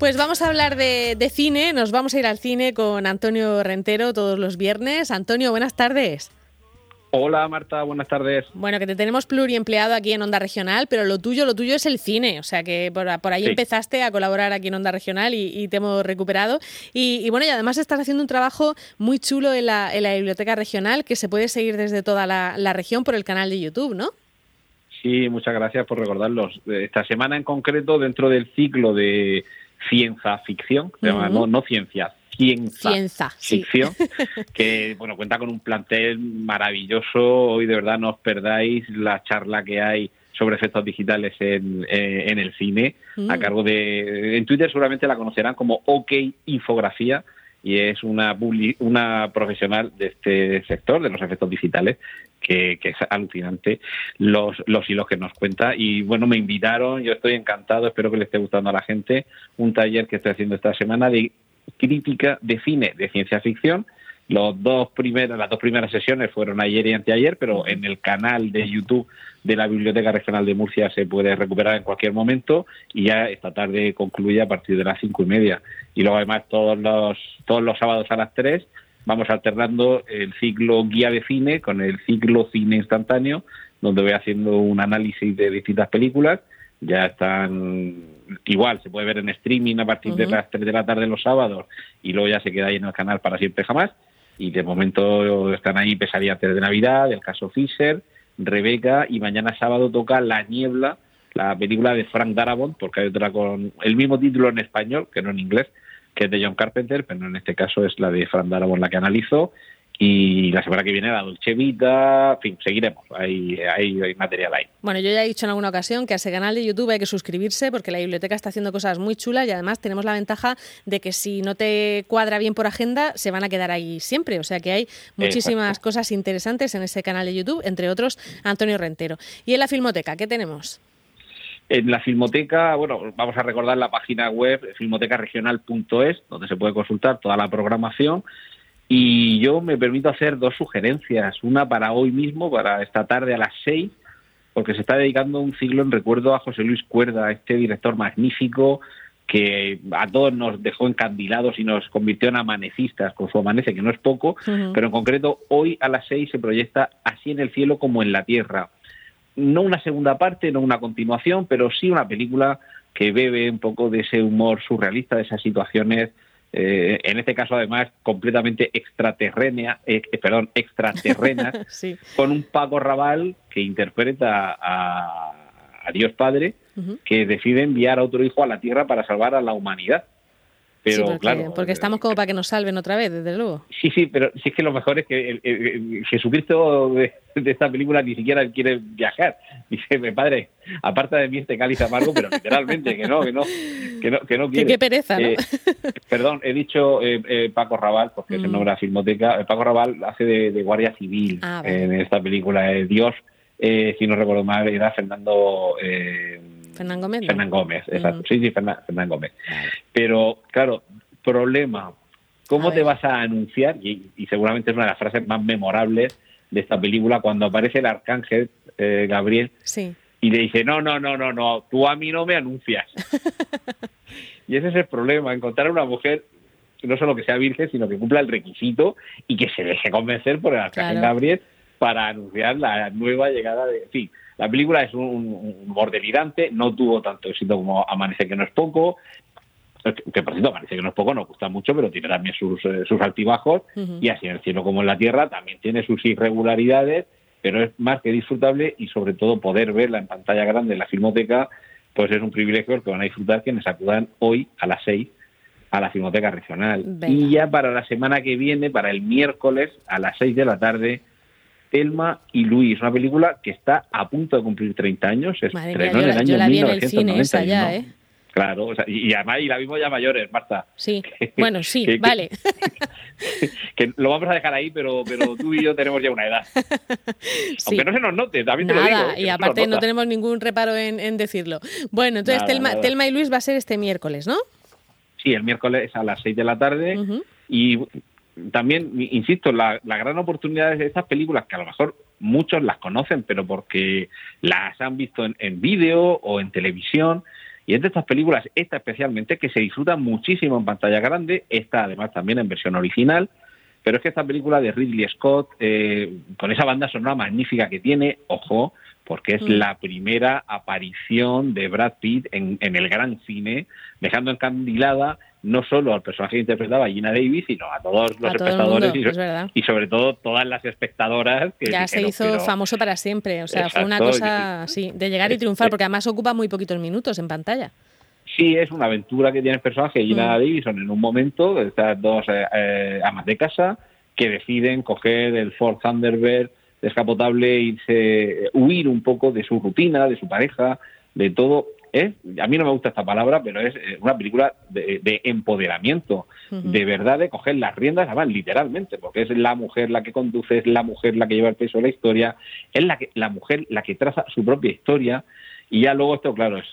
Pues vamos a hablar de, de, cine, nos vamos a ir al cine con Antonio Rentero todos los viernes. Antonio, buenas tardes. Hola Marta, buenas tardes. Bueno, que te tenemos pluriempleado aquí en Onda Regional, pero lo tuyo, lo tuyo es el cine, o sea que por, ahí empezaste a colaborar aquí en Onda Regional y, te hemos recuperado. Y, bueno, y además estás haciendo un trabajo muy chulo en la, Biblioteca Regional que se puede seguir desde toda la, región por el canal de YouTube, ¿no? Sí, muchas gracias por recordarlos. Esta semana en concreto, dentro del ciclo de ciencia ficción, no, no ciencia, Cienza, ficción, que bueno cuenta con un plantel maravilloso. Hoy de verdad no os perdáis la charla que hay sobre efectos digitales en, eh, en el cine, a mm. cargo de... En Twitter seguramente la conocerán como OK Infografía, y es una, una profesional de este sector, de los efectos digitales, que, que, es alucinante los, los hilos que nos cuenta. Y bueno, me invitaron, yo estoy encantado, espero que le esté gustando a la gente, un taller que estoy haciendo esta semana de crítica de cine de ciencia ficción. Los dos primeros, las dos primeras sesiones fueron ayer y anteayer, pero en el canal de YouTube de la Biblioteca Regional de Murcia se puede recuperar en cualquier momento y ya esta tarde concluye a partir de las cinco y media. Y luego además todos los, todos los sábados a las tres vamos alternando el ciclo guía de cine con el ciclo cine instantáneo, donde voy haciendo un análisis de distintas películas. Ya están igual se puede ver en streaming a partir de las 3 de la tarde los sábados y luego ya se queda ahí en el canal para siempre jamás. Y de momento están ahí Pesadilla antes de Navidad, el caso Fisher, Rebeca y mañana sábado toca La Niebla, la película de Frank Darabont, porque hay otra con el mismo título en español, que no en inglés, que es de John Carpenter, pero en este caso es la de Frank Darabont la que analizo y la semana que viene la Dolce Vita, en fin, seguiremos, hay, hay, material ahí. Bueno, yo ya he dicho en alguna ocasión que a ese canal de YouTube hay que suscribirse porque la biblioteca está haciendo cosas muy chulas y además tenemos la ventaja de que si no te cuadra bien por agenda, se van a quedar ahí siempre, o sea que hay muchísimas cosas interesantes en ese canal de YouTube, entre otros Antonio Rentero. ¿Y en la Filmoteca qué tenemos? En la Filmoteca, bueno, vamos a recordar la página web filmotecaregional.es, donde se puede consultar toda la programación y yo me permito hacer dos sugerencias. Una para hoy mismo, para esta tarde a las seis, porque se está dedicando un ciclo en recuerdo a José Luis Cuerda, este director magnífico que a todos nos dejó encandilados y nos convirtió en amanecistas con su amanece, que no es poco, pero en concreto hoy a las seis se proyecta Así en el cielo como en la tierra. No una segunda parte, no una continuación, pero sí una película que bebe un poco de ese humor surrealista, de esas situaciones eh, en este caso además completamente extraterrena, eh, perdón, extraterrena, con un Paco Raval que interpreta a, Dios Padre, que decide enviar a otro hijo a la Tierra para salvar a la humanidad. Pero porque, claro, porque estamos como para que nos salven otra vez, desde luego. Sí, sí, pero sí es que lo mejor es que el, Jesucristo de, esta película ni siquiera quiere viajar. Dice, mi padre, aparta de mí este cáliz amargo, pero literalmente que no, que no, que no, que no quiere. Qué, pereza, ¿no? Eh, perdón, he dicho eh, eh, Paco Raval, porque es el mm. nombre de la filmoteca. Paco Raval hace de, guardia civil ah, en esta película. Dios, si no recuerdo mal, era Fernando... Fernán Gómez. Fernán Gómez, exacto. Sí, sí, Fernán, Gómez. Pero, claro, problema. ¿Cómo te vas a anunciar? Y, seguramente es una de las frases más memorables de esta película cuando aparece el arcángel eh, Gabriel y le dice, no, no, no, no, no, tú a mí no me anuncias. y ese es el problema, encontrar a una mujer no solo que sea virgen, sino que cumpla el requisito y que se deje convencer por el arcángel Gabriel para anunciar la nueva llegada de... Fin, la película es un, humor delirante, no tuvo tanto éxito como Amanece que no es poco, que por cierto Amanece que no es poco, nos gusta mucho, pero tiene también sus, eh, sus altibajos, y así en el cielo como en la tierra también tiene sus irregularidades, pero es más que disfrutable y sobre todo poder verla en pantalla grande en la filmoteca, pues es un privilegio que van a disfrutar quienes acudan hoy a las seis a la Filmoteca Regional. Y ya para la semana que viene, para el miércoles a las seis de la tarde, Elma y Luis, una película que está a punto de cumplir 30 años. Se estrenó en el año 1990. ya, ¿eh? Claro, o sea, y, además y la vimos ya mayores, Marta. Sí, bueno, sí, vale. Que, lo vamos a dejar ahí, pero, pero tú y yo tenemos ya una edad. Aunque no se nos note, también te lo digo. y aparte no tenemos ningún reparo en, decirlo. Bueno, entonces Telma, y Luis va a ser este miércoles, ¿no? Sí, el miércoles a las 6 de la tarde. Y también, insisto, la, gran oportunidad de estas películas, que a lo mejor muchos las conocen, pero porque las han visto en, vídeo o en televisión, Y es de estas películas, esta especialmente, que se disfruta muchísimo en pantalla grande, esta además también en versión original, pero es que esta película de Ridley Scott, eh, con esa banda sonora magnífica que tiene, ojo, porque es mm. la primera aparición de Brad Pitt en, el gran cine, dejando encandilada no solo al personaje que interpretaba Gina Davis, sino a todos los espectadores y, sobre todo todas las espectadoras. Que ya se hizo famoso para siempre, o sea, fue una cosa así, de llegar y triunfar, porque además ocupa muy poquitos minutos en pantalla. Sí, es una aventura que tiene el personaje Gina mm. Davison en un momento, estas dos eh, eh, amas de casa que deciden coger el Ford Thunderbird descapotable e irse, huir un poco de su rutina, de su pareja, de todo. Es, a mí no me gusta esta palabra, pero es eh, una película de, empoderamiento, de verdad, de coger las riendas, además literalmente, porque es la mujer la que conduce, es la mujer la que lleva el peso de la historia, es la, que, la mujer la que traza su propia historia, y ya luego esto, claro, es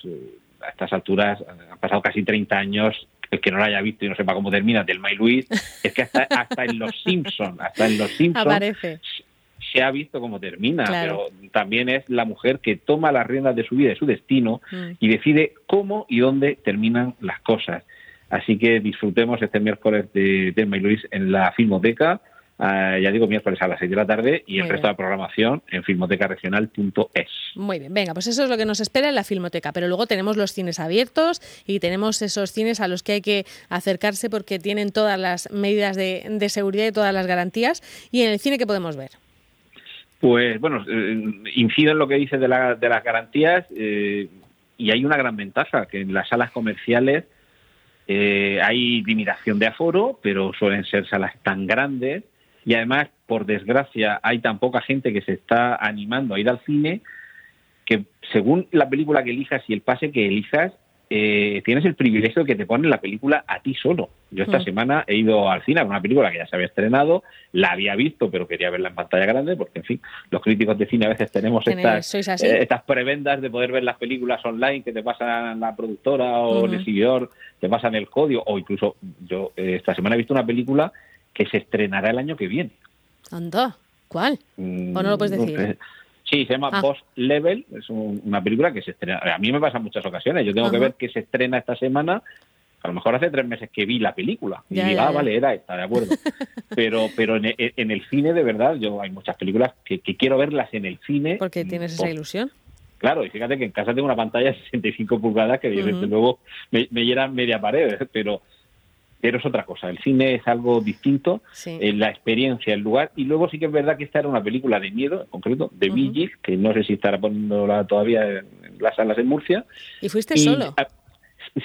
a estas alturas han pasado casi 30 años el que no lo haya visto y no sepa cómo termina del May Luis, es que hasta, hasta en Los Simpsons, hasta en Los Simpsons se ha visto cómo termina, pero también es la mujer que toma las riendas de su vida, de su destino mm. y decide cómo y dónde terminan las cosas. Así que disfrutemos este miércoles de Telma y Luis en la Filmoteca Ah, ya digo, miércoles a las 6 de la tarde y el resto de la programación en filmotecaregional.es. Muy bien, venga, pues eso es lo que nos espera en la filmoteca, pero luego tenemos los cines abiertos y tenemos esos cines a los que hay que acercarse porque tienen todas las medidas de, seguridad y todas las garantías. ¿Y en el cine qué podemos ver? Pues bueno, eh, incido en lo que dice de, las garantías eh, y hay una gran ventaja, que en las salas comerciales eh, hay limitación de aforo, pero suelen ser salas tan grandes y además, por desgracia, hay tan poca gente que se está animando a ir al cine que según la película que elijas y el pase que elijas, eh, tienes el privilegio de que te ponen la película a ti solo. Yo esta mm. semana he ido al cine a una película que ya se había estrenado, la había visto, pero quería verla en pantalla grande, porque, en fin, los críticos de cine a veces tenemos estas, eh, estas prebendas de poder ver las películas online que te pasan la productora o el exhibidor, te pasan el código, o incluso yo eh, esta semana he visto una película que se estrenará el año que viene. Anda, ¿cuál? ¿O no lo puedes decir? Sí, se llama ah. Level, es una película que se estrena. A mí me pasa en muchas ocasiones. Yo tengo que ver que se estrena esta semana. A lo mejor hace tres meses que vi la película y digo, ah, vale, era esta, de acuerdo. pero pero en, el cine, de verdad, yo hay muchas películas que, quiero verlas en el cine. Porque tienes esa ilusión. Claro, y fíjate que en casa tengo una pantalla de 65 pulgadas que desde luego me, me llenan media pared, pero pero es otra cosa. El cine es algo distinto, eh, la experiencia, el lugar. Y luego sí que es verdad que esta era una película de miedo, en concreto, de uh que no sé si estará poniéndola todavía en las salas en Murcia. ¿Y fuiste solo?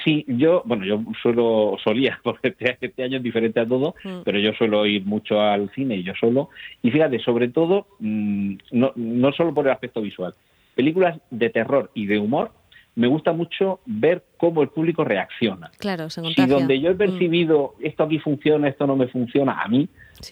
sí, yo, bueno, yo suelo, solía, porque este, este año es diferente a todo, mm. pero yo suelo ir mucho al cine y yo solo. Y fíjate, sobre todo, mm, no, no solo por el aspecto visual, películas de terror y de humor me gusta mucho ver cómo el público reacciona. Claro, se Si donde yo he mm. percibido esto aquí funciona, esto no me funciona, a mí,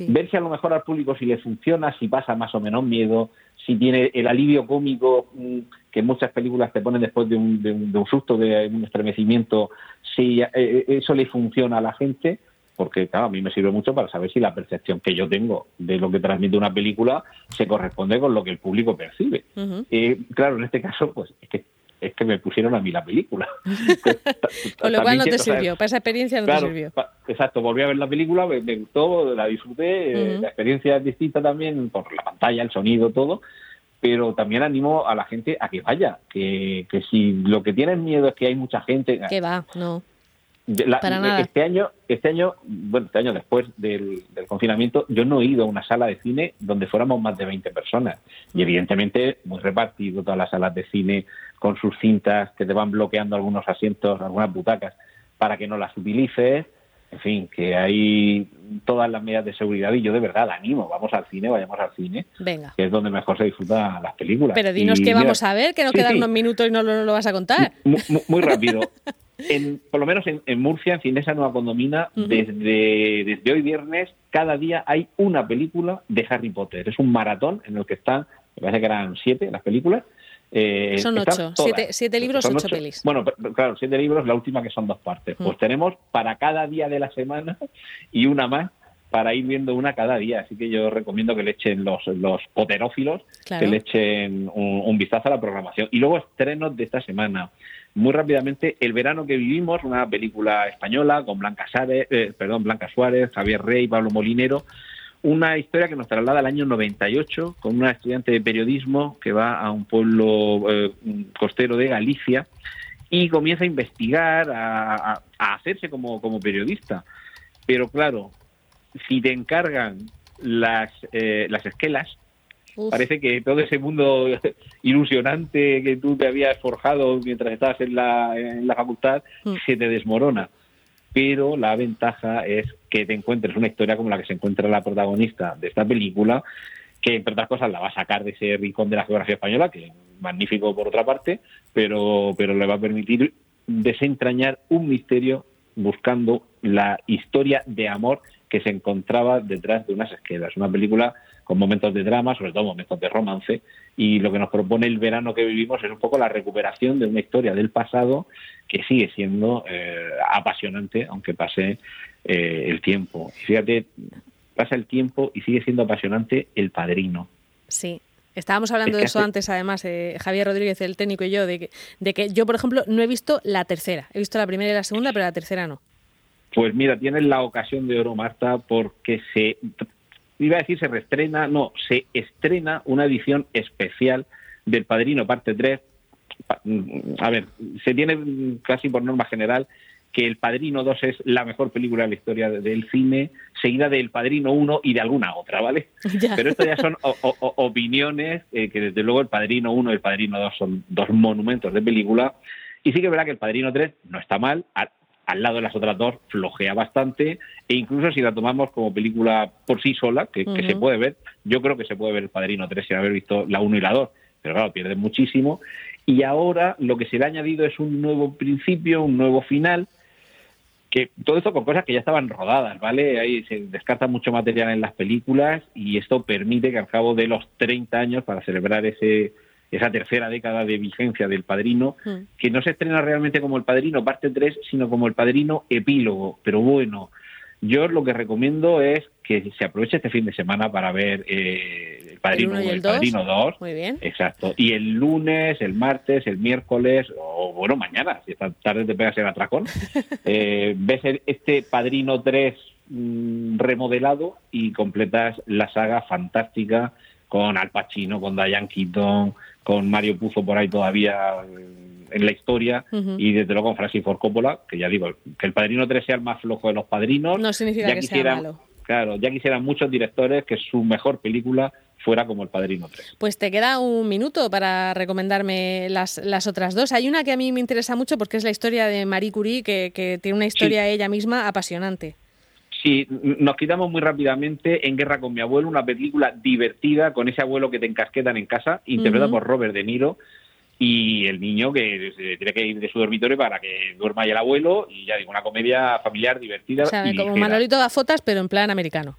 ver si a lo mejor al público si le funciona, si pasa más o menos miedo, si tiene el alivio cómico mm, que muchas películas te ponen después de un, de un, susto, de un estremecimiento, si eh, eh, eso le funciona a la gente, porque claro, a mí me sirve mucho para saber si la percepción que yo tengo de lo que transmite una película se corresponde con lo que el público percibe. Eh, claro, en este caso, pues es que es que me pusieron a mí la película. Con lo cual no te sirvió, para esa experiencia no te sirvió. Exacto, volví a ver la película, me, gustó, la disfruté, eh, la experiencia es distinta también por la pantalla, el sonido, todo, pero también animo a la gente a que vaya, que, que si lo que tienen miedo es que hay mucha gente... Que va, no. Este año, este año, bueno, este año después del, confinamiento, yo no he ido a una sala de cine donde fuéramos más de 20 personas. Y mm. evidentemente, muy repartido todas las salas de cine con sus cintas que te van bloqueando algunos asientos, algunas butacas, para que no las utilices. En fin, que hay todas las medidas de seguridad y yo de verdad animo, vamos al cine, vayamos al cine, Venga. que es donde mejor se disfrutan las películas. Pero dinos qué vamos a ver, que no quedan unos minutos y no lo, vas a contar. muy rápido. En, por lo menos en, Murcia, en Cinesa Nueva Condomina, desde, desde hoy viernes, cada día hay una película de Harry Potter. Es un maratón en el que están, me parece que eran siete las películas. Eh, son ocho, siete, libros, ocho, pelis. Bueno, claro, siete libros, la última que son dos partes. Pues tenemos para cada día de la semana y una más para ir viendo una cada día. Así que yo recomiendo que le echen los, los poterófilos, que le echen un, vistazo a la programación. Y luego estrenos de esta semana. Muy rápidamente, El verano que vivimos, una película española con Blanca, Suárez, eh, perdón, Blanca Suárez, Javier Rey, Pablo Molinero. Una historia que nos traslada al año 98 con una estudiante de periodismo que va a un pueblo eh, costero de Galicia y comienza a investigar, a, hacerse como, como periodista. Pero claro, si te encargan las, eh, las esquelas, parece que todo ese mundo ilusionante que tú te habías forjado mientras estabas en la, en la facultad mm. se te desmorona. Pero la ventaja es que te encuentres una historia como la que se encuentra la protagonista de esta película, que entre otras cosas la va a sacar de ese rincón de la geografía española, que es magnífico por otra parte, pero, pero le va a permitir desentrañar un misterio buscando la historia de amor que se encontraba detrás de unas esquelas. Una película con momentos de drama, sobre todo momentos de romance, y lo que nos propone el verano que vivimos es un poco la recuperación de una historia del pasado que sigue siendo eh, apasionante, aunque pase eh, el tiempo. Y fíjate, pasa el tiempo y sigue siendo apasionante el padrino. Sí, Estábamos hablando de eso antes, además, eh, Javier Rodríguez, el técnico y yo, de que, de que yo, por ejemplo, no he visto la tercera. He visto la primera y la segunda, pero la tercera no. Pues mira, tienes la ocasión de oro, Marta, porque se, iba a decir se reestrena, no, se estrena una edición especial del Padrino parte 3. A ver, se tiene casi por norma general que El Padrino 2 es la mejor película de la historia del cine, seguida de El Padrino 1 y de alguna otra, ¿vale? Pero esto ya son opiniones, eh, que desde luego El Padrino 1 y El Padrino 2 son dos monumentos de película. Y sí que es verdad que El Padrino 3 no está mal, al lado de las otras dos flojea bastante e incluso si la tomamos como película por sí sola, que, se puede ver, yo creo que se puede ver El Padrino 3 sin haber visto la 1 y la 2, pero claro, pierde muchísimo. Y ahora lo que se le ha añadido es un nuevo principio, un nuevo final, que todo esto con cosas que ya estaban rodadas, ¿vale? Ahí se descarta mucho material en las películas y esto permite que al cabo de los 30 años, para celebrar ese esa tercera década de vigencia del Padrino, mm. que no se estrena realmente como El Padrino parte 3, sino como El Padrino epílogo. Pero bueno, yo lo que recomiendo es que se aproveche este fin de semana para ver eh, El Padrino el, el Padrino 2. Muy bien. Exacto. Y el lunes, el martes, el miércoles, o bueno, mañana, si esta tarde te pegas el atracón, eh, ves este Padrino 3 mm, remodelado y completas la saga fantástica con Al Pacino, con Diane Keaton, con Mario Puzo por ahí todavía en la historia y desde luego con Francis Ford Coppola, que ya digo, que el Padrino 3 sea el más flojo de los padrinos. No significa que sea malo. Claro, ya quisieran muchos directores que su mejor película fuera como El Padrino 3. Pues te queda un minuto para recomendarme las, las otras dos. Hay una que a mí me interesa mucho porque es la historia de Marie Curie, que, tiene una historia ella misma apasionante. Sí, nos quitamos muy rápidamente en Guerra con mi abuelo, una película divertida con ese abuelo que te encasquetan en casa, interpretado por Robert De Niro, y el niño que tiene que ir de su dormitorio para que duerma ahí el abuelo, y ya digo, una comedia familiar divertida. O sea, como Manolito da fotos, pero en plan americano.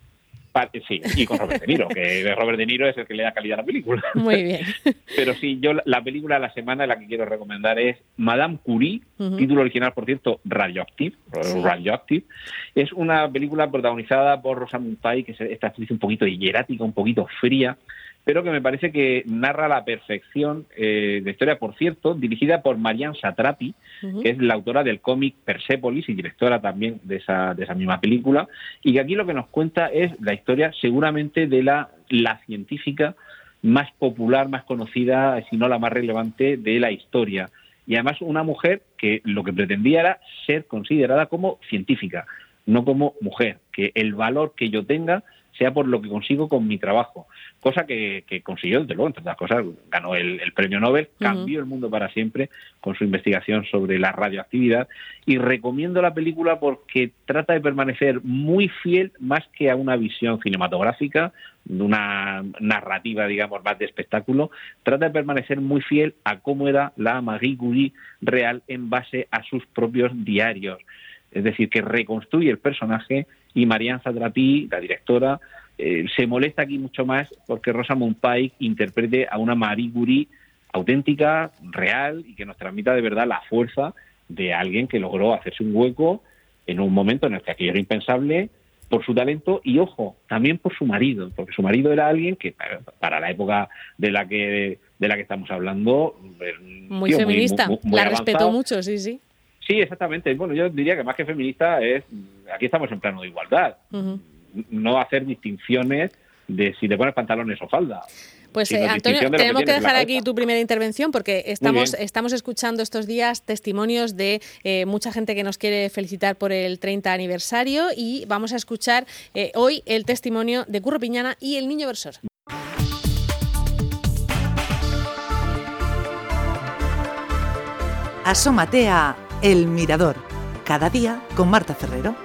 Sí, y con Robert De Niro, que Robert De Niro es el que le da calidad a la película. Muy bien. Pero sí, yo la película de la semana la que quiero recomendar es Madame Curie, título original, por cierto, Radioactive, Radioactive. Es una película protagonizada por Rosamund Pike, que es esta actriz un poquito hierática, un poquito fría, pero que me parece que narra la perfección eh, de historia, por cierto, dirigida por Marianne Satrapi, que es la autora del cómic Persepolis y directora también de esa, de esa misma película, y que aquí lo que nos cuenta es la historia seguramente de la, la científica más popular, más conocida, si no la más relevante de la historia. Y además una mujer que lo que pretendía era ser considerada como científica, no como mujer, que el valor que yo tenga sea por lo que consigo con mi trabajo. Cosa que, consiguió, desde luego, entre otras cosas, ganó el, premio Nobel, cambió el mundo para siempre con su investigación sobre la radioactividad y recomiendo la película porque trata de permanecer muy fiel más que a una visión cinematográfica, de una narrativa, digamos, más de espectáculo, trata de permanecer muy fiel a cómo era la Marie Curie real en base a sus propios diarios. Es decir, que reconstruye el personaje y Marianne Zadrapi, la directora, eh, se molesta aquí mucho más porque Rosa Pike interprete a una Marie Curie auténtica, real y que nos transmita de verdad la fuerza de alguien que logró hacerse un hueco en un momento en el que aquello era impensable por su talento y, ojo, también por su marido, porque su marido era alguien que para la época de la que de la que estamos hablando... Muy feminista, la respetó mucho, sí, sí. Sí, exactamente. Bueno, yo diría que más que feminista es, aquí estamos en plano de igualdad, no hacer distinciones de si te pones pantalones o falda. Pues eh, Antonio, tenemos que, dejar aquí tu primera intervención porque estamos, estamos escuchando estos días testimonios de eh, mucha gente que nos quiere felicitar por el 30 aniversario y vamos a escuchar eh, hoy el testimonio de Curro Piñana y el niño versor. Asómate a El Mirador, cada día con Marta Ferrero.